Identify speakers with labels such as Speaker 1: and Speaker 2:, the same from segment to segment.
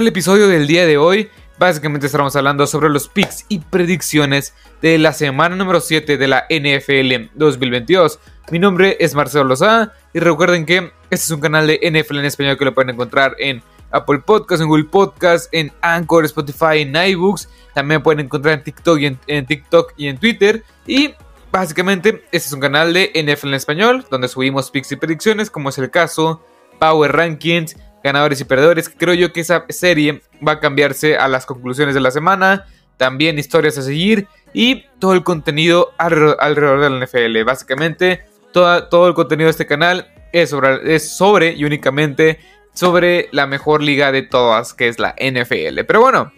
Speaker 1: el episodio del día de hoy, básicamente estaremos hablando sobre los picks y predicciones de la semana número 7 de la NFL 2022. Mi nombre es Marcelo Lozada y recuerden que este es un canal de NFL en español que lo pueden encontrar en Apple Podcasts, en Google Podcasts, en Anchor, Spotify, en iBooks. También pueden encontrar en TikTok y en, TikTok y en Twitter. Y básicamente este es un canal de NFL en español donde subimos picks y predicciones como es el caso, Power Rankings, ganadores y perdedores. Creo yo que esa serie va a cambiarse a las conclusiones de la semana. También historias a seguir y todo el contenido alrededor de la NFL. Básicamente, todo el contenido de este canal es sobre, es sobre y únicamente sobre la mejor liga de todas, que es la NFL. Pero bueno,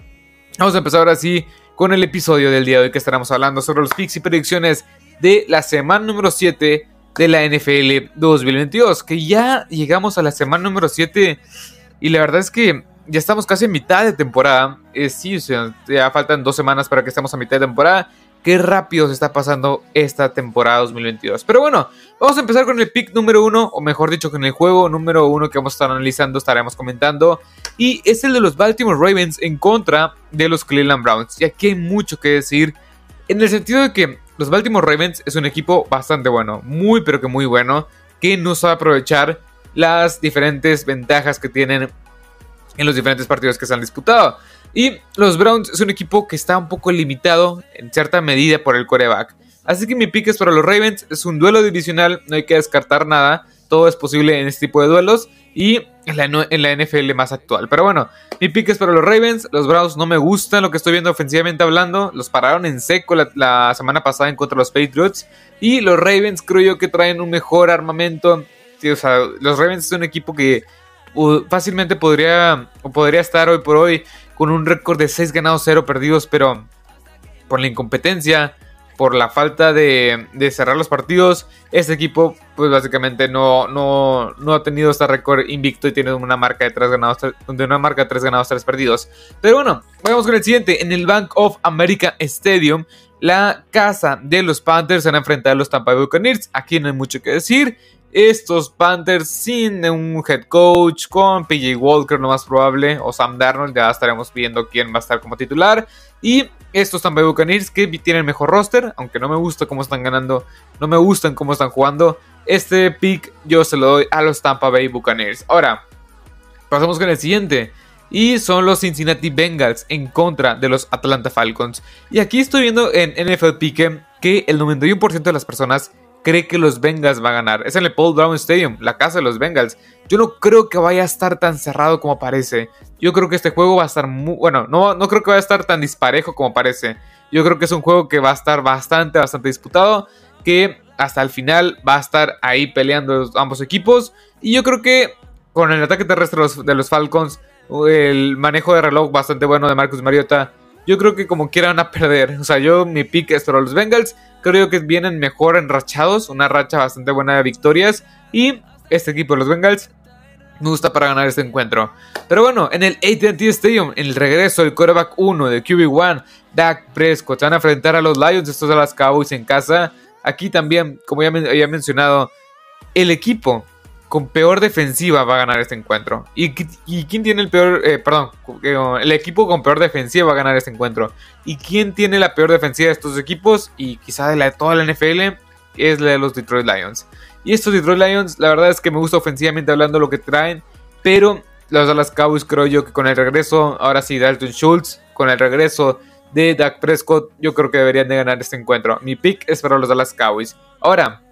Speaker 1: vamos a empezar ahora sí con el episodio del día de hoy que estaremos hablando sobre los picks y predicciones de la semana número 7 de la NFL 2022, que ya llegamos a la semana número 7 y la verdad es que ya estamos casi en mitad de temporada. Eh, sí, ya faltan dos semanas para que estemos a mitad de temporada. Qué rápido se está pasando esta temporada 2022. Pero bueno, vamos a empezar con el pick número uno, o mejor dicho, con el juego número uno que vamos a estar analizando, estaremos comentando. Y es el de los Baltimore Ravens en contra de los Cleveland Browns. Y aquí hay mucho que decir, en el sentido de que los Baltimore Ravens es un equipo bastante bueno, muy pero que muy bueno, que no sabe aprovechar las diferentes ventajas que tienen en los diferentes partidos que se han disputado. Y los Browns es un equipo que está un poco limitado en cierta medida por el coreback. Así que mi pick es para los Ravens, es un duelo divisional, no hay que descartar nada, todo es posible en este tipo de duelos y en la, en la NFL más actual. Pero bueno, mi pick es para los Ravens, los Browns no me gustan lo que estoy viendo ofensivamente hablando, los pararon en seco la, semana pasada en contra de los Patriots y los Ravens creo yo que traen un mejor armamento. o sea, los Ravens es un equipo que fácilmente podría, podría estar hoy por hoy con un récord de 6 ganados, 0 perdidos, pero por la incompetencia, por la falta de, cerrar los partidos, este equipo pues básicamente no, no, no ha tenido este récord invicto y tiene una marca de 3 ganados, de una marca de 3 ganados, 3 perdidos. Pero bueno, vamos con el siguiente. En el Bank of America Stadium, la casa de los Panthers se van a enfrentar a los Tampa Bay Buccaneers. Aquí no hay mucho que decir estos Panthers sin un head coach, con PJ Walker lo más probable, o Sam Darnold, ya estaremos viendo quién va a estar como titular. Y estos Tampa Bay Buccaneers que tienen mejor roster, aunque no me gusta cómo están ganando, no me gustan cómo están jugando. Este pick yo se lo doy a los Tampa Bay Buccaneers. Ahora, pasamos con el siguiente. Y son los Cincinnati Bengals en contra de los Atlanta Falcons. Y aquí estoy viendo en NFL Pick que el 91% de las personas cree que los Bengals va a ganar. Es el Paul Brown Stadium, la casa de los Bengals. Yo no creo que vaya a estar tan cerrado como parece. Yo creo que este juego va a estar muy... Bueno, no, no creo que vaya a estar tan disparejo como parece. Yo creo que es un juego que va a estar bastante, bastante disputado. Que hasta el final va a estar ahí peleando ambos equipos. Y yo creo que con el ataque terrestre de los Falcons, el manejo de reloj bastante bueno de Marcus Mariota yo creo que como quieran a perder. O sea, yo mi pick es para los Bengals. Creo que vienen mejor enrachados. Una racha bastante buena de victorias. Y este equipo, los Bengals, me gusta para ganar este encuentro. Pero bueno, en el ATT Stadium, en el regreso del quarterback 1 de QB1, Dak Prescott, se van a enfrentar a los Lions, estos de las Cowboys en casa. Aquí también, como ya había mencionado, el equipo con peor defensiva va a ganar este encuentro. ¿Y, quién tiene el peor, eh, perdón, el equipo con peor defensiva va a ganar este encuentro? ¿Y quién tiene la peor defensiva de estos equipos? Y quizá de la de toda la NFL es la de los Detroit Lions. Y estos Detroit Lions, la verdad es que me gusta ofensivamente hablando lo que traen, pero los Dallas Cowboys creo yo que con el regreso, ahora sí, Dalton Schultz, con el regreso de Dak Prescott, yo creo que deberían de ganar este encuentro. Mi pick es para los Dallas Cowboys. Ahora,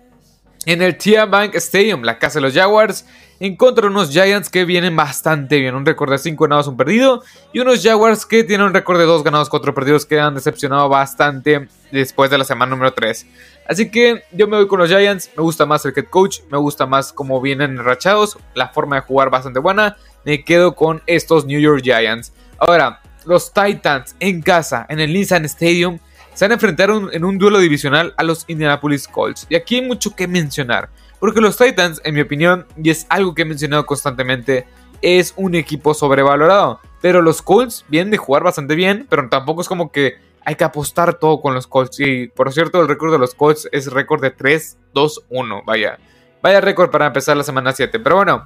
Speaker 1: en el TIA Bank Stadium, la casa de los Jaguars, en contra de unos Giants que vienen bastante bien, un récord de 5 ganados, un perdido, y unos Jaguars que tienen un récord de 2 ganados, 4 perdidos que han decepcionado bastante después de la semana número 3. Así que yo me voy con los Giants, me gusta más el head coach, me gusta más cómo vienen enrachados, la forma de jugar bastante buena, me quedo con estos New York Giants. Ahora, los Titans en casa, en el Nissan Stadium, se van a enfrentar en un duelo divisional a los Indianapolis Colts. Y aquí hay mucho que mencionar, porque los Titans, en mi opinión, y es algo que he mencionado constantemente, es un equipo sobrevalorado. Pero los Colts vienen de jugar bastante bien, pero tampoco es como que hay que apostar todo con los Colts. Y por cierto, el récord de los Colts es récord de 3-2-1. Vaya, vaya récord para empezar la semana 7. Pero bueno,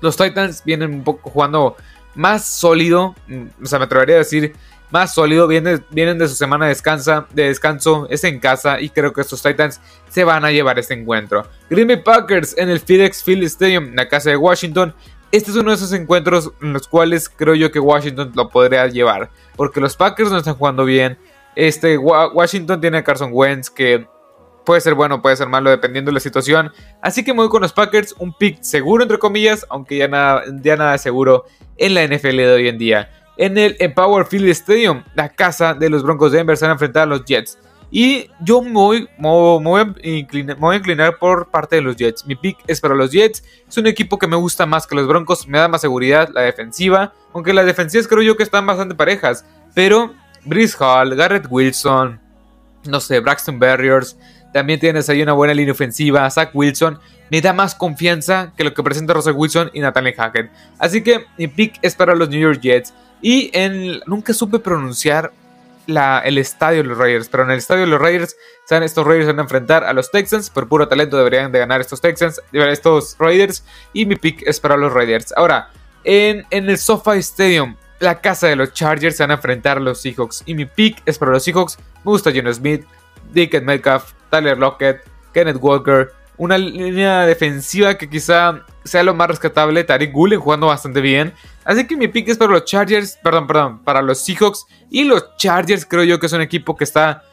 Speaker 1: los Titans vienen un poco jugando más sólido, mm, o sea, me atrevería a decir más sólido, vienen, vienen de su semana de, de descanso, es en casa y creo que estos Titans se van a llevar este encuentro. Green Bay Packers en el FedEx Field Stadium, la casa de Washington. Este es uno de esos encuentros en los cuales creo yo que Washington lo podría llevar, porque los Packers no están jugando bien. Este Washington tiene a Carson Wentz que puede ser bueno, puede ser malo dependiendo de la situación. Así que me con los Packers, un pick seguro entre comillas, aunque ya nada, ya nada seguro en la NFL de hoy en día en el Empower Field Stadium, la casa de los Broncos de Denver, se van a enfrentar a los Jets. Y yo me voy, voy a inclinar, por parte de los Jets. Mi pick es para los Jets. Es un equipo que me gusta más que los Broncos. Me da más seguridad la defensiva. Aunque las defensivas creo yo que están bastante parejas. Pero Brice Hall, Garrett Wilson, no sé, Braxton Barriers. También tienes ahí una buena línea ofensiva. Zach Wilson. Me da más confianza que lo que presenta Russell Wilson y Nathaniel Hackett. Así que mi pick es para los New York Jets. Y en, nunca supe pronunciar la, el estadio de los Raiders, pero en el estadio de los Raiders, saben, estos Raiders van a enfrentar a los Texans, por puro talento deberían de ganar estos Texans, estos Raiders, y mi pick es para los Raiders. Ahora, en, en el SoFi Stadium, la casa de los Chargers se van a enfrentar a los Seahawks, y mi pick es para los Seahawks, me gusta John Smith, Dickett Metcalf, Tyler Lockett, Kenneth Walker, una línea defensiva que quizá sea lo más rescatable. Tariq Gulen jugando bastante bien. Así que mi pick es para los Chargers, perdón, perdón, para los Seahawks. Y los Chargers creo yo que es un equipo que está,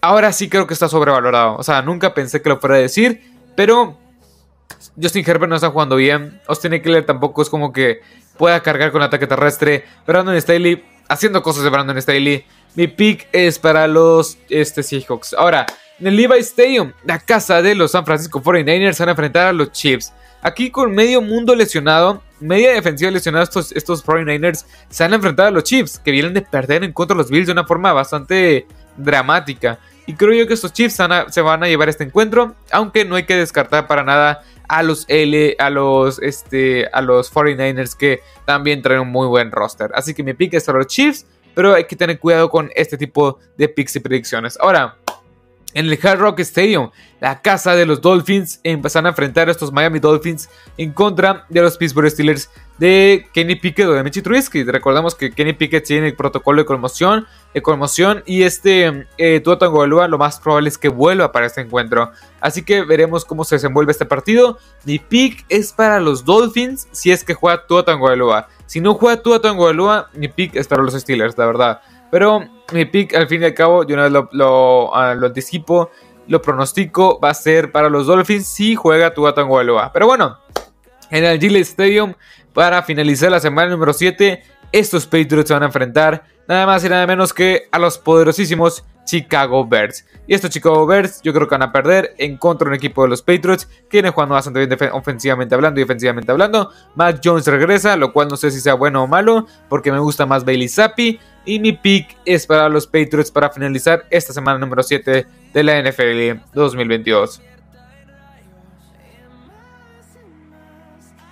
Speaker 1: ahora sí creo que está sobrevalorado. O sea, nunca pensé que lo fuera a decir, pero Justin Herbert no está jugando bien. Austin Eckler tampoco es como que pueda cargar con ataque terrestre. Brandon Staley haciendo cosas de Brandon Staley. Mi pick es para los este, Seahawks. Ahora, en el Levi Stadium, la casa de los San Francisco 49ers van a enfrentar a los Chiefs. Aquí con medio mundo lesionado, media defensiva lesionada, estos, estos 49ers se van a enfrentar a los Chiefs, que vienen de perder en contra de los Bills de una forma bastante dramática. Y creo yo que estos Chiefs se van a llevar este encuentro, aunque no hay que descartar para nada a los L, a los, este, a los 49ers que también traen un muy buen roster. Así que mi pick es para los Chiefs, pero hay que tener cuidado con este tipo de picks y predicciones. Ahora, en el Hard Rock Stadium, la casa de los Dolphins empezaron a enfrentar a estos Miami Dolphins en contra de los Pittsburgh Steelers de Kenny Pickett o de Michi Trubisky. Recordamos que Kenny Pickett tiene el protocolo de conmoción, de y este eh, Tua Tagovailoa lo más probable es que vuelva para este encuentro. Así que veremos cómo se desenvuelve este partido. Mi pick es para los Dolphins si es que juega Tua Tagovailoa. Si no juega Tua Tagovailoa, mi pick es para los Steelers, la verdad. Pero mi pick, al fin y al cabo, yo una vez lo, ah, lo, anticipo, lo pronostico, va a ser para los Dolphins si juega Tua Tagovailoa. Pero bueno, en el Gillette Stadium, para finalizar la semana número 7, estos Patriots se van a enfrentar nada más y nada menos que a los poderosísimos Chicago Bears. Y estos Chicago Bears yo creo que van a perder en contra de un equipo de los Patriots que jugando bastante bien ofensivamente hablando y defensivamente hablando. Mac Jones regresa, lo cual no sé si sea bueno o malo porque me gusta más Bailey Zappi. Y mi pick es para los Patriots para finalizar esta semana número 7 de la NFL 2022.